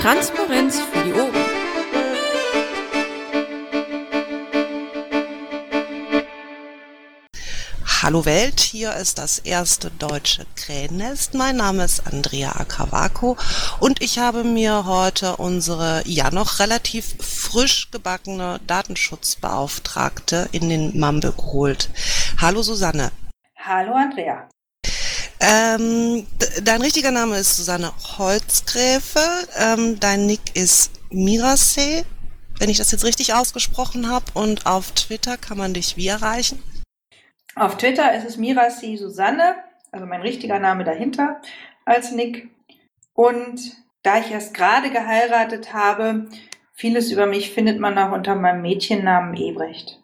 Transparenz für die Ohren. Hallo Welt, hier ist das erste deutsche Krähennest. Mein Name ist Andrea Akavako und ich habe mir heute unsere ja noch relativ frisch gebackene Datenschutzbeauftragte in den Mumble geholt. Hallo Susanne. Hallo Andrea. Ähm, dein richtiger Name ist Susanne Holzgräfe. Ähm, dein Nick ist Mirase, wenn ich das jetzt richtig ausgesprochen habe. Und auf Twitter kann man dich wie erreichen? Auf Twitter ist es Mirasi Susanne, also mein richtiger Name dahinter als Nick. Und da ich erst gerade geheiratet habe, vieles über mich findet man auch unter meinem Mädchennamen Ebrecht.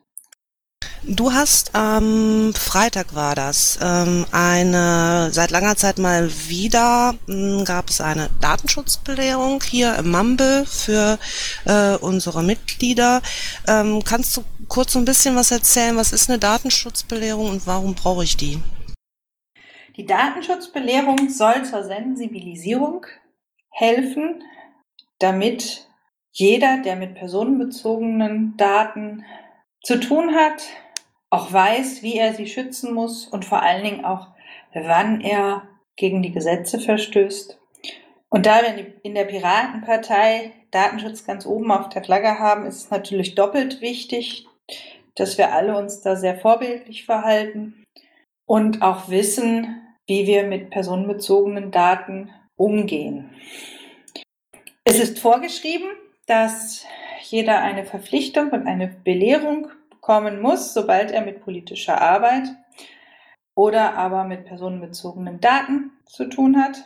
Du hast am ähm, Freitag war das ähm, eine seit langer Zeit mal wieder mh, hm, gab es eine Datenschutzbelehrung hier im Mumble für äh, unsere Mitglieder. Ähm, kannst du kurz so ein bisschen was erzählen? Was ist eine Datenschutzbelehrung und warum brauche ich die? Die Datenschutzbelehrung soll zur Sensibilisierung helfen, damit jeder, der mit personenbezogenen Daten zu tun hat, auch weiß, wie er sie schützen muss und vor allen Dingen auch, wann er gegen die Gesetze verstößt. Und da wir in der Piratenpartei Datenschutz ganz oben auf der Flagge haben, ist es natürlich doppelt wichtig, dass wir alle uns da sehr vorbildlich verhalten und auch wissen, wie wir mit personenbezogenen Daten umgehen. Es ist vorgeschrieben, dass jeder eine Verpflichtung und eine Belehrung kommen muss, sobald er mit politischer Arbeit oder aber mit personenbezogenen Daten zu tun hat.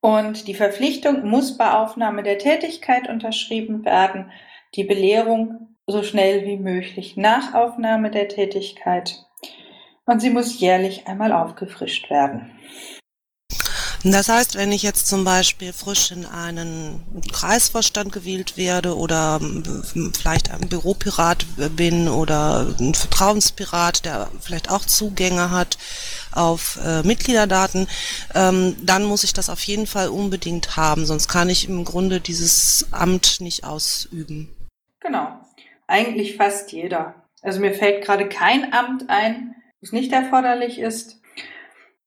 Und die Verpflichtung muss bei Aufnahme der Tätigkeit unterschrieben werden, die Belehrung so schnell wie möglich nach Aufnahme der Tätigkeit. Und sie muss jährlich einmal aufgefrischt werden. Das heißt, wenn ich jetzt zum Beispiel frisch in einen Kreisvorstand gewählt werde oder vielleicht ein Büropirat bin oder ein Vertrauenspirat, der vielleicht auch Zugänge hat auf äh, Mitgliederdaten, ähm, dann muss ich das auf jeden Fall unbedingt haben, sonst kann ich im Grunde dieses Amt nicht ausüben. Genau, eigentlich fast jeder. Also mir fällt gerade kein Amt ein, das nicht erforderlich ist.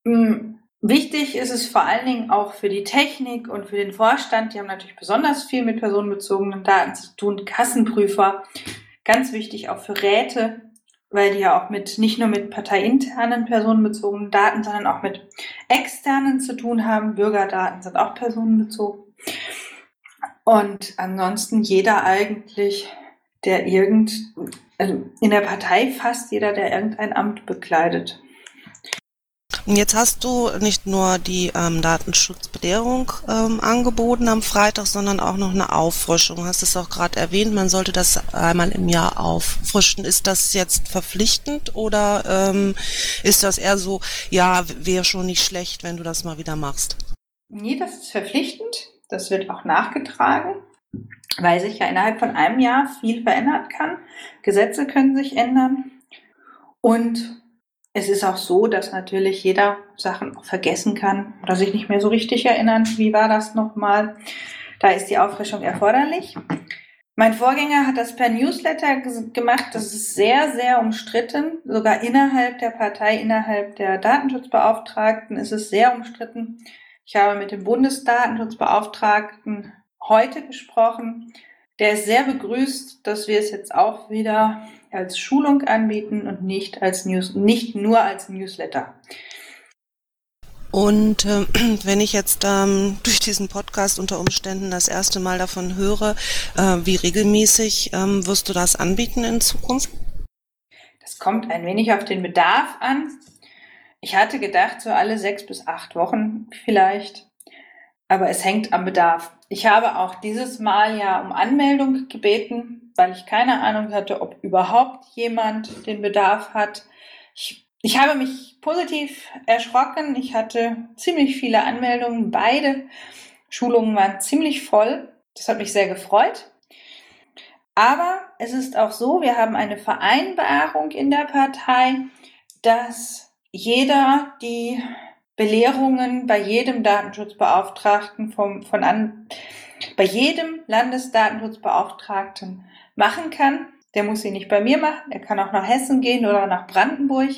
Hm, Wichtig ist es vor allen Dingen auch für die Technik und für den Vorstand. Die haben natürlich besonders viel mit personenbezogenen Daten zu tun. Kassenprüfer, ganz wichtig auch für Räte, weil die ja auch mit nicht nur mit parteiinternen personenbezogenen Daten, sondern auch mit externen zu tun haben. Bürgerdaten sind auch personenbezogen. Und ansonsten jeder eigentlich, der irgend, also in der Partei fast jeder, der irgendein Amt bekleidet. Jetzt hast du nicht nur die ähm, Datenschutzbelehrung ähm, angeboten am Freitag, sondern auch noch eine Auffrischung. Hast es auch gerade erwähnt, man sollte das einmal im Jahr auffrischen. Ist das jetzt verpflichtend oder ähm, ist das eher so, ja, wäre schon nicht schlecht, wenn du das mal wieder machst? Nee, das ist verpflichtend. Das wird auch nachgetragen, weil sich ja innerhalb von einem Jahr viel verändert kann. Gesetze können sich ändern. Und es ist auch so, dass natürlich jeder Sachen auch vergessen kann oder sich nicht mehr so richtig erinnern, wie war das nochmal. Da ist die Auffrischung erforderlich. Mein Vorgänger hat das per Newsletter gemacht. Das ist sehr, sehr umstritten. Sogar innerhalb der Partei, innerhalb der Datenschutzbeauftragten ist es sehr umstritten. Ich habe mit dem Bundesdatenschutzbeauftragten heute gesprochen. Der ist sehr begrüßt, dass wir es jetzt auch wieder als Schulung anbieten und nicht als News, nicht nur als Newsletter. Und äh, wenn ich jetzt ähm, durch diesen Podcast unter Umständen das erste Mal davon höre, äh, wie regelmäßig ähm, wirst du das anbieten in Zukunft? Das kommt ein wenig auf den Bedarf an. Ich hatte gedacht, so alle sechs bis acht Wochen vielleicht, aber es hängt am Bedarf. Ich habe auch dieses Mal ja um Anmeldung gebeten weil ich keine Ahnung hatte, ob überhaupt jemand den Bedarf hat. Ich, ich habe mich positiv erschrocken. Ich hatte ziemlich viele Anmeldungen. Beide Schulungen waren ziemlich voll. Das hat mich sehr gefreut. Aber es ist auch so, wir haben eine Vereinbarung in der Partei, dass jeder die Belehrungen bei jedem Datenschutzbeauftragten vom, von an, bei jedem Landesdatenschutzbeauftragten machen kann. Der muss sie nicht bei mir machen. Er kann auch nach Hessen gehen oder nach Brandenburg.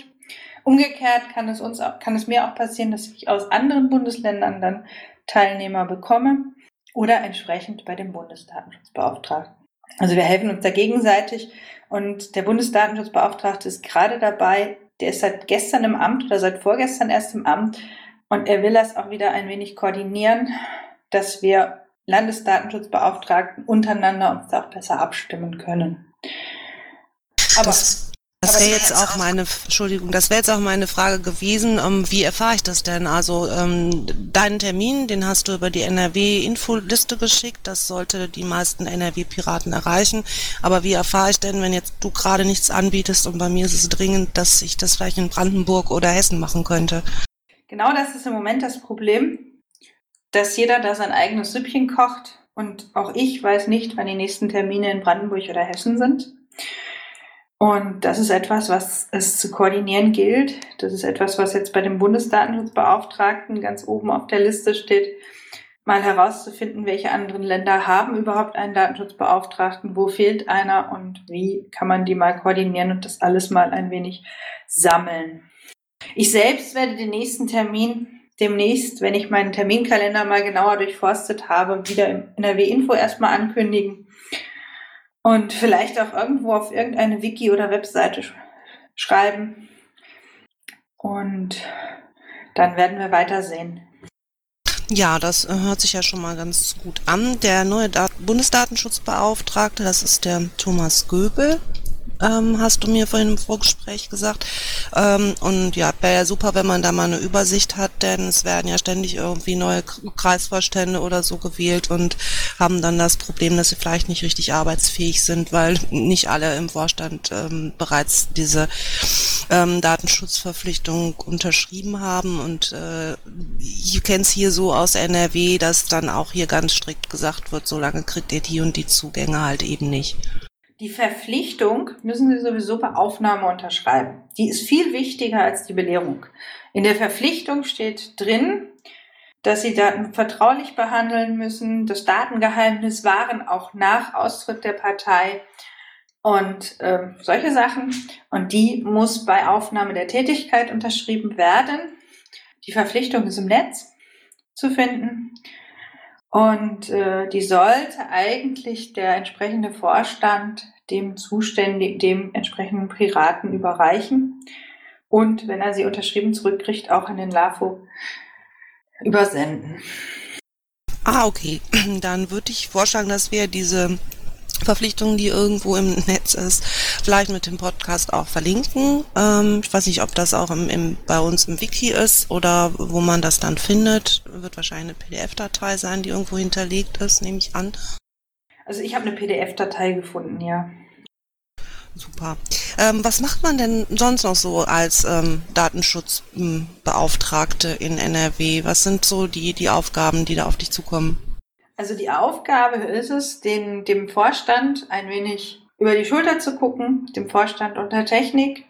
Umgekehrt kann es uns auch, kann es mir auch passieren, dass ich aus anderen Bundesländern dann Teilnehmer bekomme oder entsprechend bei dem Bundesdatenschutzbeauftragten. Also wir helfen uns da gegenseitig und der Bundesdatenschutzbeauftragte ist gerade dabei, der ist seit gestern im Amt oder seit vorgestern erst im Amt und er will das auch wieder ein wenig koordinieren, dass wir Landesdatenschutzbeauftragten untereinander uns auch besser abstimmen können. Aber das das wäre jetzt auch meine, Entschuldigung, das wäre jetzt auch meine Frage gewesen, ähm, wie erfahre ich das denn? Also ähm, deinen Termin, den hast du über die NRW-Infoliste geschickt, das sollte die meisten NRW-Piraten erreichen. Aber wie erfahre ich denn, wenn jetzt du gerade nichts anbietest und bei mir ist es dringend, dass ich das vielleicht in Brandenburg oder Hessen machen könnte? Genau das ist im Moment das Problem, dass jeder da sein eigenes Süppchen kocht und auch ich weiß nicht, wann die nächsten Termine in Brandenburg oder Hessen sind. Und das ist etwas, was es zu koordinieren gilt. Das ist etwas, was jetzt bei dem Bundesdatenschutzbeauftragten ganz oben auf der Liste steht, mal herauszufinden, welche anderen Länder haben überhaupt einen Datenschutzbeauftragten, wo fehlt einer und wie kann man die mal koordinieren und das alles mal ein wenig sammeln. Ich selbst werde den nächsten Termin demnächst, wenn ich meinen Terminkalender mal genauer durchforstet habe, wieder im NRW-Info erstmal ankündigen und vielleicht auch irgendwo auf irgendeine Wiki oder Webseite sch schreiben. Und dann werden wir weitersehen. Ja, das äh, hört sich ja schon mal ganz gut an. Der neue Dat Bundesdatenschutzbeauftragte, das ist der Thomas Göbel ähm, hast du mir vorhin im Vorgespräch gesagt. Ähm, und ja, wäre ja super, wenn man da mal eine Übersicht hat, denn es werden ja ständig irgendwie neue Kreisvorstände oder so gewählt und haben dann das Problem, dass sie vielleicht nicht richtig arbeitsfähig sind, weil nicht alle im Vorstand ähm, bereits diese ähm, Datenschutzverpflichtung unterschrieben haben. Und äh, ich kenne es hier so aus NRW, dass dann auch hier ganz strikt gesagt wird, solange kriegt ihr die und die Zugänge halt eben nicht. Die Verpflichtung müssen Sie sowieso bei Aufnahme unterschreiben. Die ist viel wichtiger als die Belehrung. In der Verpflichtung steht drin, dass Sie Daten vertraulich behandeln müssen. Das Datengeheimnis wahren auch nach Austritt der Partei und äh, solche Sachen. Und die muss bei Aufnahme der Tätigkeit unterschrieben werden. Die Verpflichtung ist im Netz zu finden. Und äh, die sollte eigentlich der entsprechende Vorstand dem zuständigen, dem entsprechenden Piraten überreichen. Und wenn er sie unterschrieben zurückkriegt, auch an den LAFO übersenden. Ah, okay. Dann würde ich vorschlagen, dass wir diese Verpflichtung, die irgendwo im Netz ist, vielleicht mit dem Podcast auch verlinken. Ähm, ich weiß nicht, ob das auch im, im, bei uns im Wiki ist oder wo man das dann findet. Wird wahrscheinlich eine PDF-Datei sein, die irgendwo hinterlegt ist, nehme ich an. Also ich habe eine PDF-Datei gefunden, ja. Super. Ähm, was macht man denn sonst noch so als ähm, Datenschutzbeauftragte in NRW? Was sind so die, die Aufgaben, die da auf dich zukommen? Also die Aufgabe ist es, den, dem Vorstand ein wenig über die Schulter zu gucken, dem Vorstand und der Technik,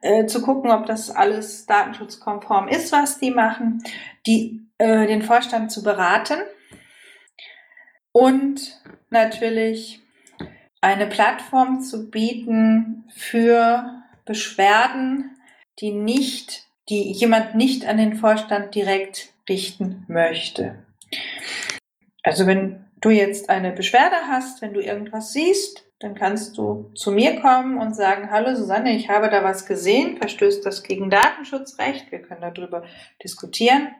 äh, zu gucken, ob das alles datenschutzkonform ist, was die machen, die, äh, den Vorstand zu beraten und natürlich eine Plattform zu bieten für Beschwerden, die nicht, die jemand nicht an den Vorstand direkt richten möchte. Also wenn du jetzt eine Beschwerde hast, wenn du irgendwas siehst, dann kannst du zu mir kommen und sagen, hallo Susanne, ich habe da was gesehen, verstößt das gegen Datenschutzrecht, wir können darüber diskutieren.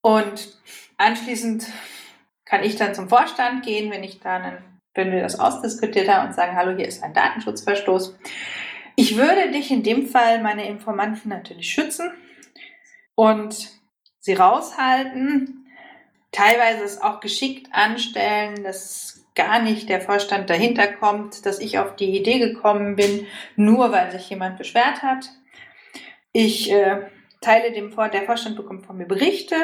Und anschließend kann ich dann zum Vorstand gehen, wenn ich dann, wenn wir das ausdiskutiert haben und sagen, hallo, hier ist ein Datenschutzverstoß. Ich würde dich in dem Fall, meine Informanten natürlich schützen und sie raushalten, teilweise es auch geschickt anstellen, dass gar nicht der Vorstand dahinter kommt, dass ich auf die Idee gekommen bin, nur weil sich jemand beschwert hat. Ich äh, teile dem Vor, der Vorstand bekommt von mir Berichte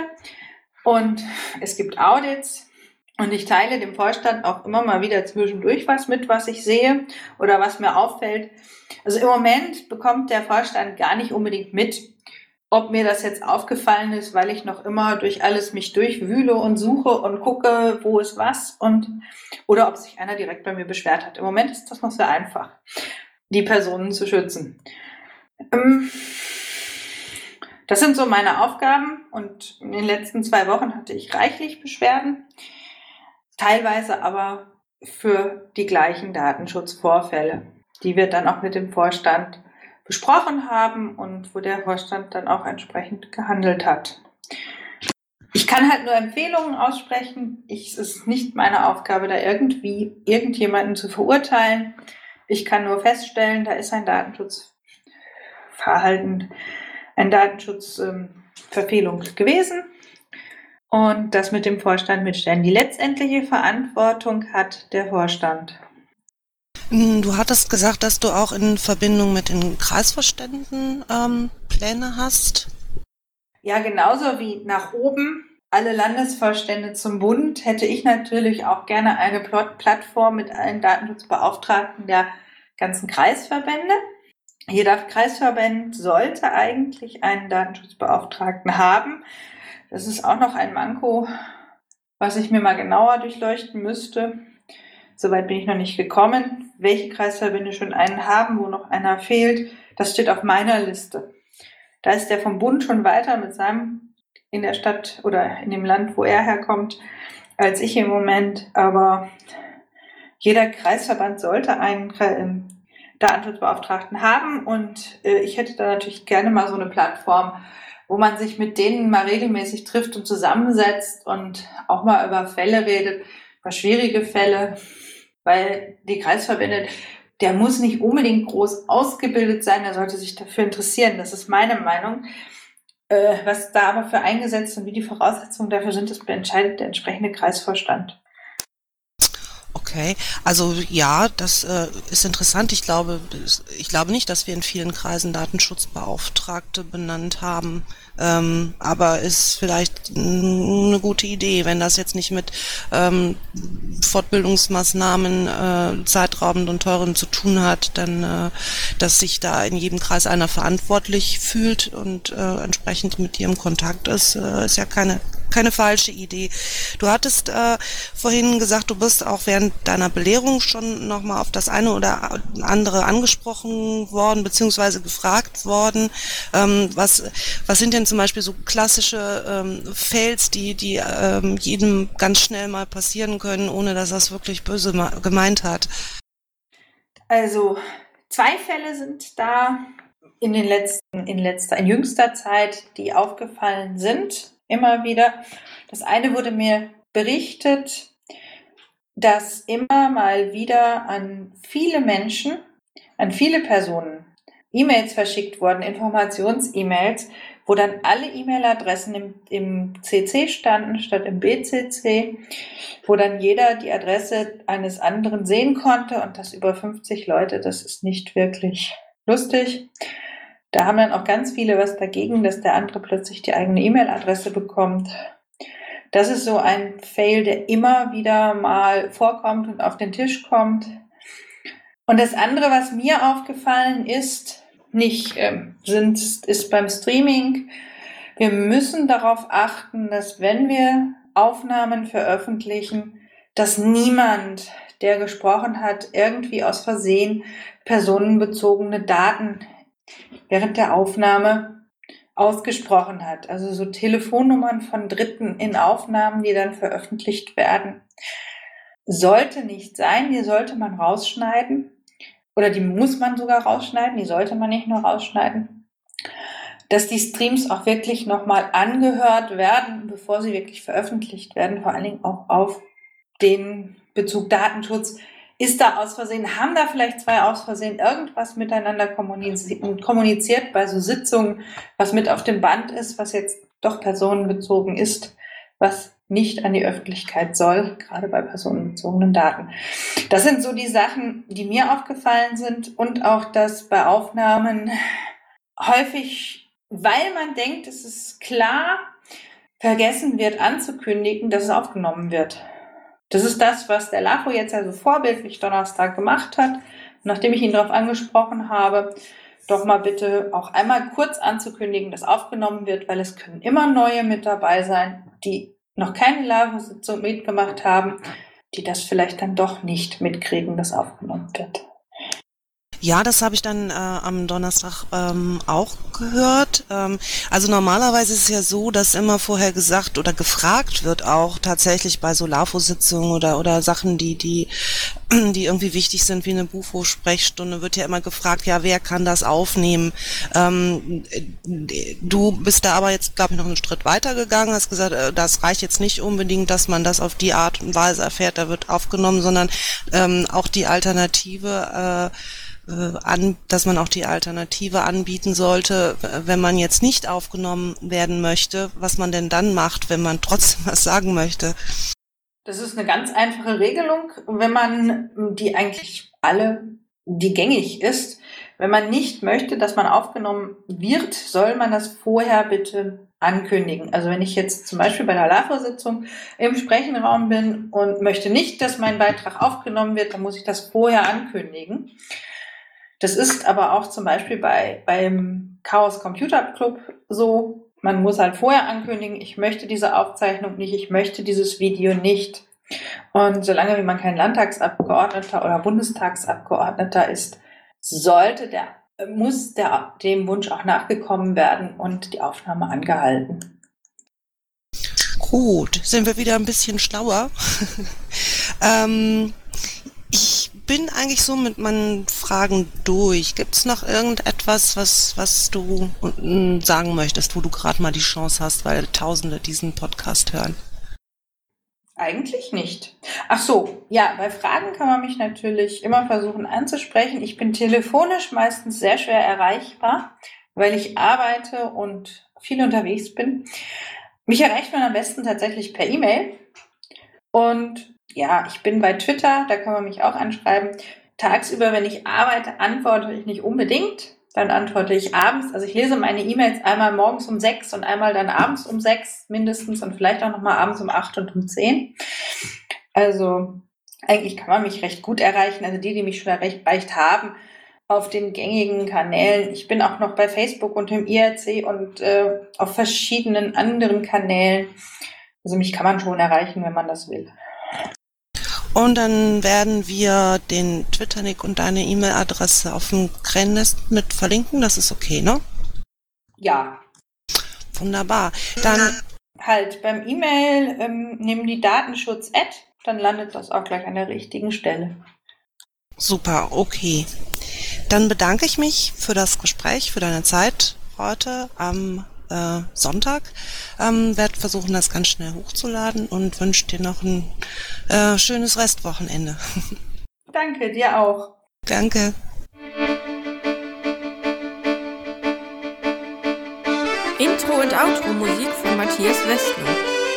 und es gibt Audits und ich teile dem Vorstand auch immer mal wieder zwischendurch was mit, was ich sehe oder was mir auffällt. Also im Moment bekommt der Vorstand gar nicht unbedingt mit, ob mir das jetzt aufgefallen ist, weil ich noch immer durch alles mich durchwühle und suche und gucke, wo ist was und oder ob sich einer direkt bei mir beschwert hat. Im Moment ist das noch sehr einfach, die Personen zu schützen. Ähm, das sind so meine Aufgaben und in den letzten zwei Wochen hatte ich reichlich Beschwerden, teilweise aber für die gleichen Datenschutzvorfälle, die wir dann auch mit dem Vorstand besprochen haben und wo der Vorstand dann auch entsprechend gehandelt hat. Ich kann halt nur Empfehlungen aussprechen. Ich, es ist nicht meine Aufgabe, da irgendwie irgendjemanden zu verurteilen. Ich kann nur feststellen, da ist ein Datenschutzverhalten, ein Datenschutzverfehlung ähm, gewesen und das mit dem Vorstand mitstellen. Die letztendliche Verantwortung hat der Vorstand. Hm, du hattest gesagt, dass du auch in Verbindung mit den Kreisvorständen ähm, Pläne hast. Ja, genauso wie nach oben alle Landesvorstände zum Bund hätte ich natürlich auch gerne eine Plattform mit allen Datenschutzbeauftragten der ganzen Kreisverbände. Jeder Kreisverband sollte eigentlich einen Datenschutzbeauftragten haben. Das ist auch noch ein Manko, was ich mir mal genauer durchleuchten müsste. Soweit bin ich noch nicht gekommen. Welche Kreisverbände schon einen haben, wo noch einer fehlt, das steht auf meiner Liste. Da ist der vom Bund schon weiter mit seinem in der Stadt oder in dem Land, wo er herkommt, als ich im Moment. Aber jeder Kreisverband sollte einen ähm, Datenschutzbeauftragten haben und äh, ich hätte da natürlich gerne mal so eine Plattform, wo man sich mit denen mal regelmäßig trifft und zusammensetzt und auch mal über Fälle redet, über schwierige Fälle, weil die Kreisverbände, der muss nicht unbedingt groß ausgebildet sein, er sollte sich dafür interessieren. Das ist meine Meinung. Äh, was da aber für eingesetzt und wie die Voraussetzungen dafür sind, das entscheidet der entsprechende Kreisvorstand. Okay, also ja, das äh, ist interessant. Ich glaube, ich glaube nicht, dass wir in vielen Kreisen Datenschutzbeauftragte benannt haben. Ähm, aber ist vielleicht eine gute Idee, wenn das jetzt nicht mit ähm, Fortbildungsmaßnahmen äh, zeitraubend und teuren zu tun hat, dann, äh, dass sich da in jedem Kreis einer verantwortlich fühlt und äh, entsprechend mit dir im Kontakt ist, äh, ist ja keine keine falsche Idee. Du hattest äh, vorhin gesagt, du bist auch während deiner Belehrung schon nochmal auf das eine oder andere angesprochen worden, beziehungsweise gefragt worden. Ähm, was, was sind denn zum Beispiel so klassische ähm, Fails, die, die ähm, jedem ganz schnell mal passieren können, ohne dass es wirklich böse gemeint hat? Also zwei Fälle sind da in den letzten, in letzter, in jüngster Zeit, die aufgefallen sind immer wieder. Das eine wurde mir berichtet, dass immer mal wieder an viele Menschen, an viele Personen E-Mails verschickt wurden, Informations-E-Mails, wo dann alle E-Mail-Adressen im, im CC standen statt im BCC, wo dann jeder die Adresse eines anderen sehen konnte und das über 50 Leute, das ist nicht wirklich lustig. Da haben dann auch ganz viele was dagegen, dass der andere plötzlich die eigene E-Mail-Adresse bekommt. Das ist so ein Fail, der immer wieder mal vorkommt und auf den Tisch kommt. Und das andere, was mir aufgefallen ist, nicht ähm, sind, ist beim Streaming. Wir müssen darauf achten, dass wenn wir Aufnahmen veröffentlichen, dass niemand, der gesprochen hat, irgendwie aus Versehen personenbezogene Daten während der Aufnahme ausgesprochen hat. Also so Telefonnummern von Dritten in Aufnahmen, die dann veröffentlicht werden. Sollte nicht sein, die sollte man rausschneiden. Oder die muss man sogar rausschneiden, die sollte man nicht nur rausschneiden. Dass die Streams auch wirklich nochmal angehört werden, bevor sie wirklich veröffentlicht werden, vor allen Dingen auch auf den Bezug Datenschutz ist da aus Versehen, haben da vielleicht zwei aus Versehen irgendwas miteinander kommuniziert bei so Sitzungen, was mit auf dem Band ist, was jetzt doch personenbezogen ist, was nicht an die Öffentlichkeit soll, gerade bei personenbezogenen Daten. Das sind so die Sachen, die mir aufgefallen sind und auch, dass bei Aufnahmen häufig, weil man denkt, es ist klar, vergessen wird anzukündigen, dass es aufgenommen wird. Das ist das, was der LAFO jetzt also vorbildlich Donnerstag gemacht hat. Nachdem ich ihn darauf angesprochen habe, doch mal bitte auch einmal kurz anzukündigen, dass aufgenommen wird, weil es können immer neue mit dabei sein, die noch keine LAVO-Sitzung mitgemacht haben, die das vielleicht dann doch nicht mitkriegen, dass aufgenommen wird. Ja, das habe ich dann äh, am Donnerstag ähm, auch gehört. Ähm, also normalerweise ist es ja so, dass immer vorher gesagt oder gefragt wird auch tatsächlich bei Solafo-Sitzungen oder oder Sachen, die die die irgendwie wichtig sind, wie eine Bufo-Sprechstunde, wird ja immer gefragt, ja, wer kann das aufnehmen? Ähm, du bist da aber jetzt, glaube ich, noch einen Schritt weiter gegangen, hast gesagt, äh, das reicht jetzt nicht unbedingt, dass man das auf die Art und Weise erfährt, da wird aufgenommen, sondern ähm, auch die Alternative äh, an, dass man auch die Alternative anbieten sollte, wenn man jetzt nicht aufgenommen werden möchte, was man denn dann macht, wenn man trotzdem was sagen möchte. Das ist eine ganz einfache Regelung, wenn man die eigentlich alle, die gängig ist. Wenn man nicht möchte, dass man aufgenommen wird, soll man das vorher bitte ankündigen. Also wenn ich jetzt zum Beispiel bei der LAFO-Sitzung im Sprechenraum bin und möchte nicht, dass mein Beitrag aufgenommen wird, dann muss ich das vorher ankündigen. Das ist aber auch zum Beispiel bei, beim Chaos Computer Club so. Man muss halt vorher ankündigen, ich möchte diese Aufzeichnung nicht, ich möchte dieses Video nicht. Und solange wie man kein Landtagsabgeordneter oder Bundestagsabgeordneter ist, sollte der, muss der, dem Wunsch auch nachgekommen werden und die Aufnahme angehalten. Gut, sind wir wieder ein bisschen schlauer. ähm, bin eigentlich so mit meinen Fragen durch. Gibt es noch irgendetwas, was, was du mm, sagen möchtest, wo du gerade mal die Chance hast, weil Tausende diesen Podcast hören? Eigentlich nicht. Ach so, ja, bei Fragen kann man mich natürlich immer versuchen anzusprechen. Ich bin telefonisch meistens sehr schwer erreichbar, weil ich arbeite und viel unterwegs bin. Mich erreicht man am besten tatsächlich per E-Mail. Und ja, ich bin bei Twitter, da kann man mich auch anschreiben. Tagsüber, wenn ich arbeite, antworte ich nicht unbedingt. Dann antworte ich abends. Also ich lese meine E-Mails einmal morgens um sechs und einmal dann abends um sechs mindestens und vielleicht auch nochmal abends um acht und um zehn. Also eigentlich kann man mich recht gut erreichen. Also die, die mich schon erreicht haben, auf den gängigen Kanälen. Ich bin auch noch bei Facebook und im IRC und äh, auf verschiedenen anderen Kanälen. Also mich kann man schon erreichen, wenn man das will. Und dann werden wir den Twitter-Nick und deine E-Mail-Adresse auf dem Krännest mit verlinken. Das ist okay, ne? Ja. Wunderbar. Dann halt beim E-Mail ähm, nehmen die Datenschutz-Ad, dann landet das auch gleich an der richtigen Stelle. Super, okay. Dann bedanke ich mich für das Gespräch, für deine Zeit heute am äh, Sonntag. Ähm, werde versuchen, das ganz schnell hochzuladen und wünsche dir noch ein äh, schönes Restwochenende. Danke, dir auch. Danke. Intro und Outro Musik von Matthias Westner.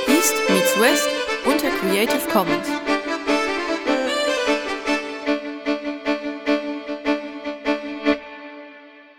East meets West unter Creative Commons.